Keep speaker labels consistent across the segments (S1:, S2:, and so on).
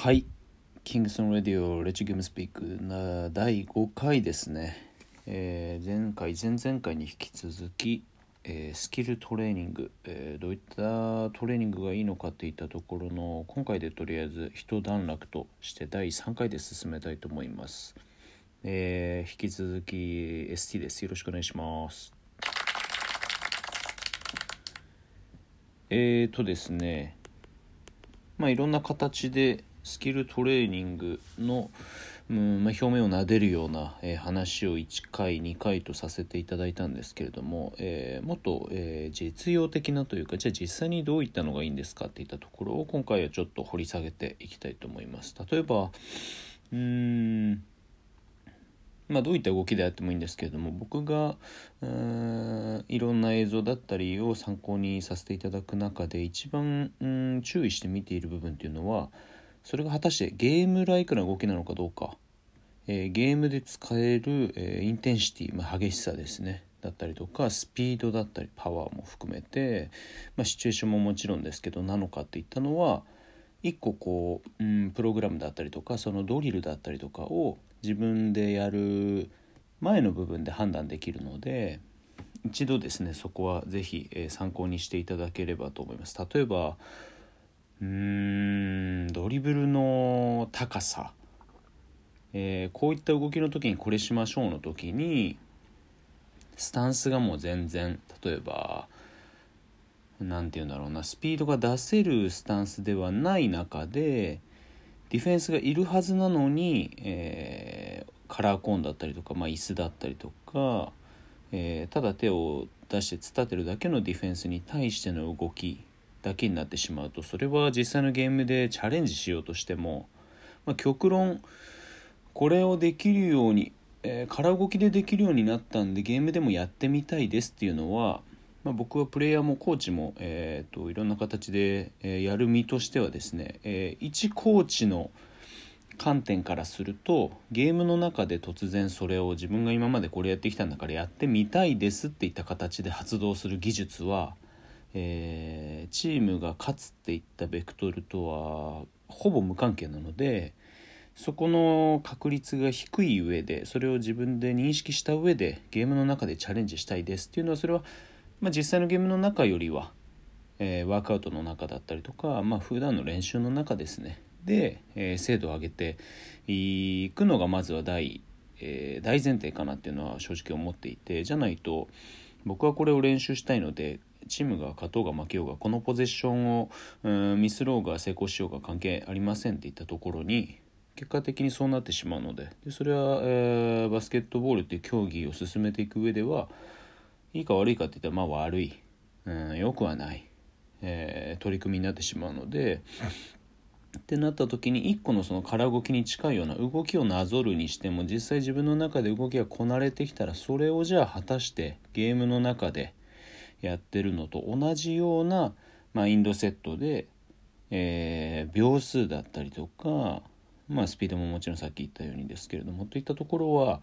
S1: はい。キングソン・レディオレチ・ゲームスピークな第5回ですね、えー、前回前々回に引き続き、えー、スキルトレーニング、えー、どういったトレーニングがいいのかっていったところの今回でとりあえず一段落として第3回で進めたいと思います、えー、引き続き ST です。よろしくお願いします。えーとですね。まあいろんな形でスキルトレーニングの、うんまあ、表面を撫でるような、えー、話を1回2回とさせていただいたんですけれども、えー、もっと、えー、実用的なというかじゃあ実際にどういったのがいいんですかっていったところを今回はちょっと掘り下げていきたいと思います。例えばうんまあ、どういった動きであってもいいんですけれども僕がうんいろんな映像だったりを参考にさせていただく中で一番うん注意して見ている部分っていうのはそれが果たして game-like な動きなのかどうか、えー、ゲームで使える、えー、 intensity、まあ、激しさですねだったりとかスピードだったりパワーも含めて、まあ、シチュエーションももちろんですけどなのかっていったのは一個こう、うん、プログラムだったりとかそのドリルだったりとかを自分でやる前の部分で判断できるので一度ですねそこは是非、えー、参考にしていただければと思います。例えばうんドリブルの高さ、えー、こういった動きの時にこれしましょうの時にスタンスがもう全然例えば何て言うんだろうなスピードが出せるスタンスではない中でディフェンスがいるはずなのに、えー、カラーコーンだったりとか、まあ、椅子だったりとか、えー、ただ手を出して突っ立てるだけのディフェンスに対しての動きだけになってしまうとそれは実際のゲームでチャレンジしようとしても、まあ、極論これをできるように、えー、空動きでできるようになったんでゲームでもやってみたいですっていうのは、まあ、僕はプレイヤーもコーチも、えーと、いろんな形で、えー、やる身としてはですね、えー、一コーチの観点からするとゲームの中で突然それを自分が今までこれやってきたんだからやってみたいですっていった形で発動する技術はえー、チームが勝つっていったベクトルとはほぼ無関係なのでそこの確率が低い上でそれを自分で認識した上でゲームの中でチャレンジしたいですっていうのはそれは、まあ、実際のゲームの中よりは、えー、ワークアウトの中だったりとか、まあ普段の練習の中ですね。で、えー、精度を上げていくのがまずは大,、えー、大前提かなっていうのは正直思っていてじゃないと僕はこれを練習したいのでチームが勝とうが負けようがこのポゼッションをミスろうが成功しようが関係ありませんっていったところに結果的にそうなってしまうのででそれは、えー、バスケットボールっていう競技を進めていく上ではいいか悪いかっていったらまあ悪い、うん、よくはない、えー、取り組みになってしまうのでってなった時に一個のその空動きに近いような動きをなぞるにしても実際自分の中で動きがこなれてきたらそれをじゃあ果たしてゲームの中でやってるのと同じような、まあ、インドセットで、えー、秒数だったりとか、まあ、スピードももちろんさっき言ったようにですけれどもといったところは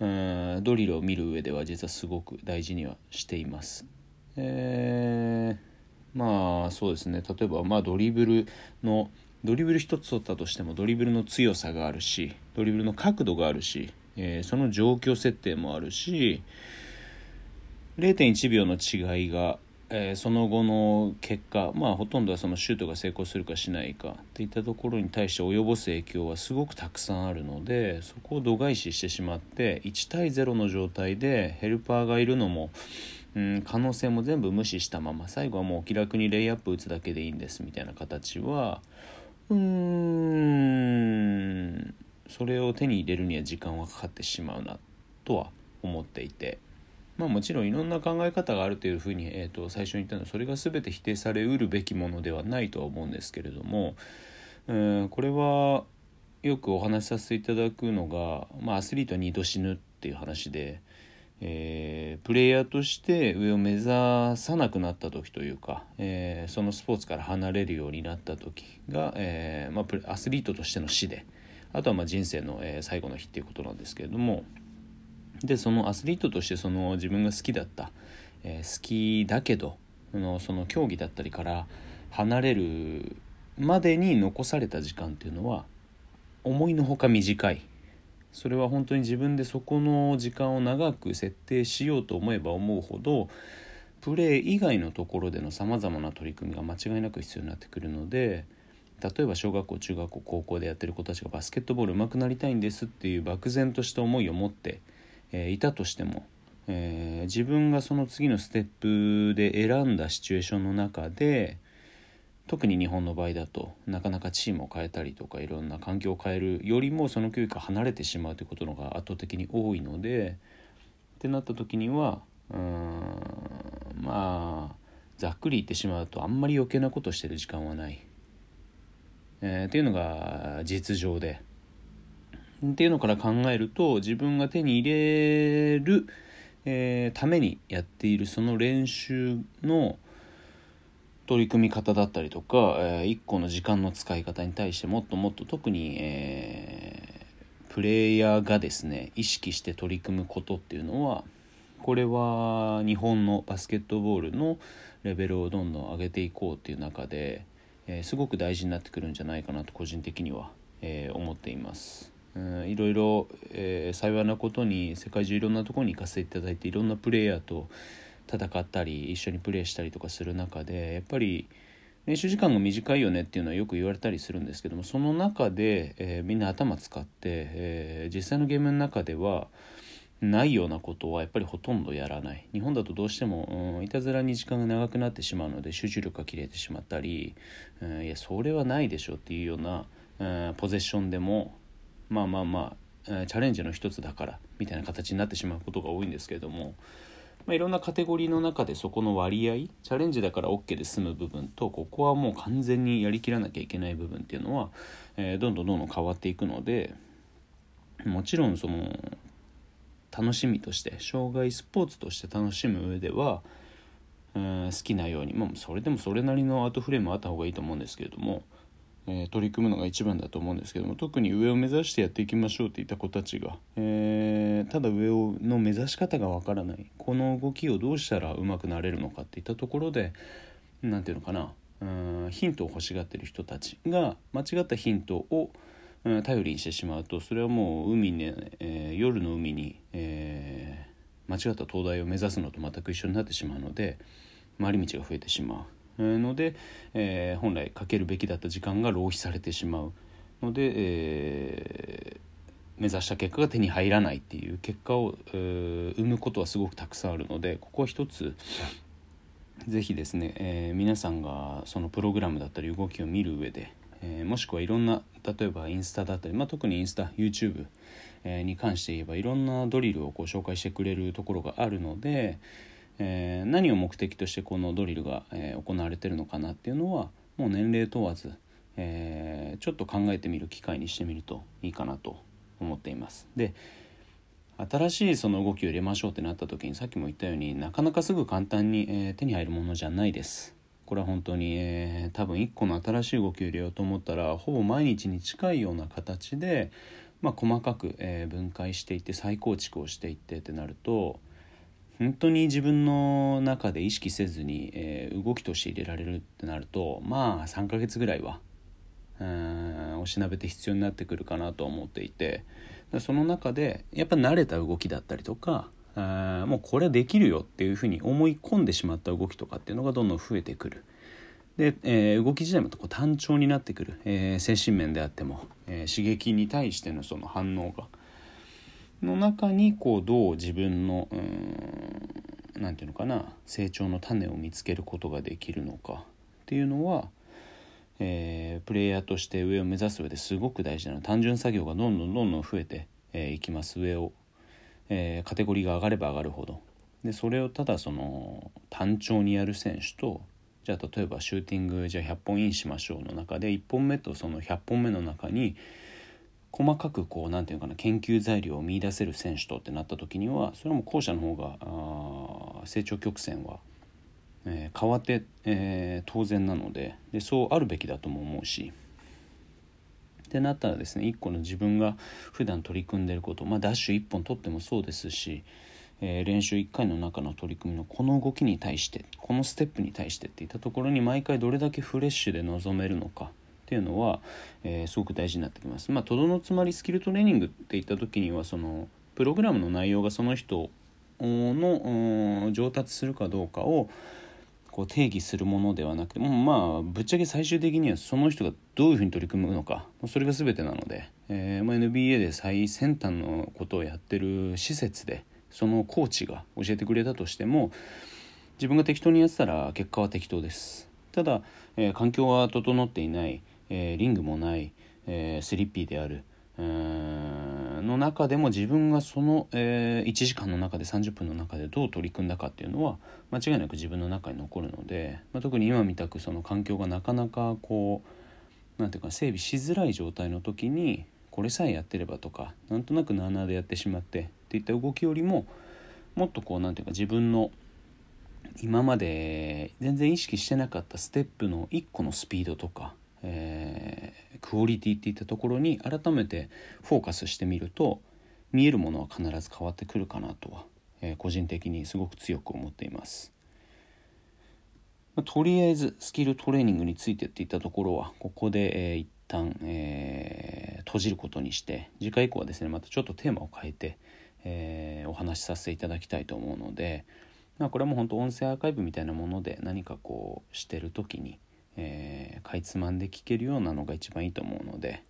S1: うんドリルを見る上では実はすごく大事にはしています。えー、まあそうですね例えばまあドリブルのドリブル一つ取ったとしてもドリブルの強さがあるしドリブルの角度があるし、えー、その状況設定もあるし、0.1秒の違いが、えー、その後の結果、まあ、ほとんどはそのシュートが成功するかしないかっていったところに対して及ぼす影響はすごくたくさんあるのでそこを度外視してしまって1対0の状態でヘルパーがいるのも、うん、可能性も全部無視したまま最後はもう気楽にレイアップ打つだけでいいんですみたいな形はうーんそれを手に入れるには時間はかかってしまうなとは思っていて。まあもちろんいろんな考え方があるというふうに、えー、と最初に言ったのはそれが全て否定されうるべきものではないとは思うんですけれども、うん、これはよくお話しさせていただくのが、まあ、アスリートは2度死ぬっていう話で、えー、プレイヤーとして上を目指さなくなった時というか、えー、そのスポーツから離れるようになった時が、えーまあ、アスリートとしての死であとはまあ人生の、え、最後の日っていうことなんですけれども。でそのアスリートとしてその自分が好きだった、えー、好きだけどのその競技だったりから離れるまでに残された時間っていうのは思いのほか短い。それは本当に自分でそこの時間を長く設定しようと思えば思うほどプレー以外のところでのさまざまな取り組みが間違いなく必要になってくるので例えば小学校中学校高校でやってる子たちがバスケットボール上手くなりたいんですっていう漠然とした思いを持って、えー、いたとしても、えー、自分がその次のステップで選んだシチュエーションの中で特に日本の場合だとなかなかチームを変えたりとかいろんな環境を変えるよりもその教育が離れてしまうということのが圧倒的に多いのでってなった時にはうんまあざっくり言ってしまうとあんまり余計なことしてる時間はない、えー、っていうのが実情でっていうのから考えると自分が手に入れる、えー、ためにやっているその練習の取り組み方だったりとか、えー、1個の時間の使い方に対してもっともっと特に、えー、プレイヤーがですね意識して取り組むことっていうのはこれは日本のバスケットボールのレベルをどんどん上げていこうっていう中で、えー、すごく大事になってくるんじゃないかなと個人的には、えー、思っています。いろいろ、え、幸いなことに世界中いろんなところに行かせていただいていろんなプレイヤーと戦ったり一緒にプレーしたりとかする中でやっぱり練習時間が短いよねっていうのはよく言われたりするんですけどもその中で、えー、みんな頭使って、えー、実際のゲームの中ではないようなことはやっぱりほとんどやらない。日本だとどうしても、うん、いたずらに時間が長くなってしまうので集中力が切れてしまったり、うん、いやそれはないでしょっていうような、うん、ポゼッションでもまあまあまあチャレンジの一つだからみたいな形になってしまうことが多いんですけれどもまあ、いろんなカテゴリーの中でそこの割合チャレンジだから OK で済む部分とここはもう完全にやりきらなきゃいけない部分っていうのは、えー、どんどんどんどん変わっていくのでもちろんその楽しみとして障害スポーツとして楽しむ上では、え、好きなように、まあ、それでもそれなりのアートフレームあった方がいいと思うんですけれどもえー、取り組むのが一番だと思うんですけども特に上を目指してやっていきましょうって言った子たちが、えー、ただ上をの目指し方がわからないこの動きをどうしたらうまくなれるのかっていったところで何て言うのかなうんヒントを欲しがってる人たちが間違ったヒントを頼りにしてしまうとそれはもう海に、えー、夜の海に、え、間違った灯台を目指すのと全く一緒になってしまうので回り道が増えてしまう。ので、えー、本来かけるべきだった時間が浪費されてしまう。ので、えー、目指した結果が手に入らないっていう結果を、えー、生むことはすごくたくさんあるのでここは一つ是非ですね、えー、皆さんがそのプログラムだったり動きを見る上で、えー、もしくはいろんな例えばインスタだったり、まあ、特にインスタ YouTube に関して言えばいろんなドリルをこう紹介してくれるところがあるので、えー、何を目的としてこのドリルが、えー、行われてるのかなっていうのはもう年齢問わず、えー、ちょっと考えてみる機会にしてみるといいかなと思っています。で新しいその動きを入れましょうってなった時にさっきも言ったようになかなかすぐ簡単に、え手に入るものじゃないです。これは本当に、え、多分1個の新しい動きを入れようと思ったらほぼ毎日に近いような形で、まあ、細かく、え、分解していって再構築をしていってってなると本当に自分の中で意識せずに、えー、動きとして入れられるってなるとまあ3ヶ月ぐらいはうんおしなべて必要になってくるかなと思っていてその中でやっぱ慣れた動きだったりとかあもうこれできるよっていうふうに思い込んでしまった動きとかっていうのがどんどん増えてくる。で、えー、動き自体もこう単調になってくる、えー、精神面であっても、えー、刺激に対してのその反応がの中にこうどう自分の何て言うのかな成長の種を見つけることができるのかっていうのは、えー、プレイヤーとして上を目指す上ですごく大事な単純作業がどんどんどんどん増えてい、えー、きます。上を、えー、カテゴリーが上がれば上がるほど。でそれをただその単調にやる選手とじゃあ例えばシューティングじゃあ100本インしましょうの中で1本目とその100本目の中に細かくこう何て言うかな研究材料を見いだせる選手とってなった時にはそれもう後者の方があ成長曲線は、えー、変わって、えー、当然なのででそうあるべきだとも思うし。ってなったらですね一個の自分が普段取り組んでること、まあ、ダッシュ1本取ってもそうですし、えー、練習1回の中の取り組みのこの動きに対してこのステップに対してっていったところに毎回どれだけフレッシュで臨めるのかっていうのは、えー、すごく大事になってきます。まあ、とどのつまりスキルトレーニングって言った時にはそのプログラムの内容がその人の上達するかどうかをこう定義するものではなくてもまあぶっちゃけ最終的にはその人がどういうふうに取り組むのかそれが全てなので、えーまあ、NBA で最先端のことをやってる施設でそのコーチが教えてくれたとしても自分が適当にやってたら結果は適当ですただ、えー、環境は整っていない、えー、リングもない、えー、スリッピーであるの中でも自分がその、えー、1時間の中で30分の中でどう取り組んだかっていうのは間違いなく自分の中に残るので、まあ、特に今みたくその環境がなかなかこう何ていうか整備しづらい状態の時にこれさえやってればとかなんとなくなあなあでやってしまってっていった動きよりももっとこう何ていうか自分の今まで全然意識してなかったステップの1個のスピードとか、えー、クオリティっていったところに改めてフォーカスしてみると見えるものは必ず変わってくるかなとは、えー、個人的にすごく強く思っています。まとりあえずスキルトレーニングについてっていったところはここで、えー、一旦、えー、閉じることにして次回以降はですねまたちょっとテーマを変えて、えー、お話しさせていただきたいと思うので、まあ、これはもう本当音声アーカイブみたいなもので何かこうしてる時に、えー、かいつまんで聴けるようなのが一番いいと思うので、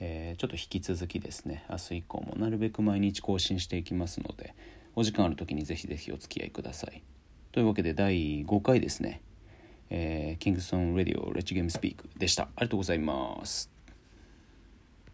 S1: えー、ちょっと引き続きですね明日以降もなるべく毎日更新していきますのでお時間ある時にぜひぜひお付き合いください。というわけで第5回ですね、えー、キングソン・レディオ・レッチ・ゲーム・スピークでした。ありがとうございます。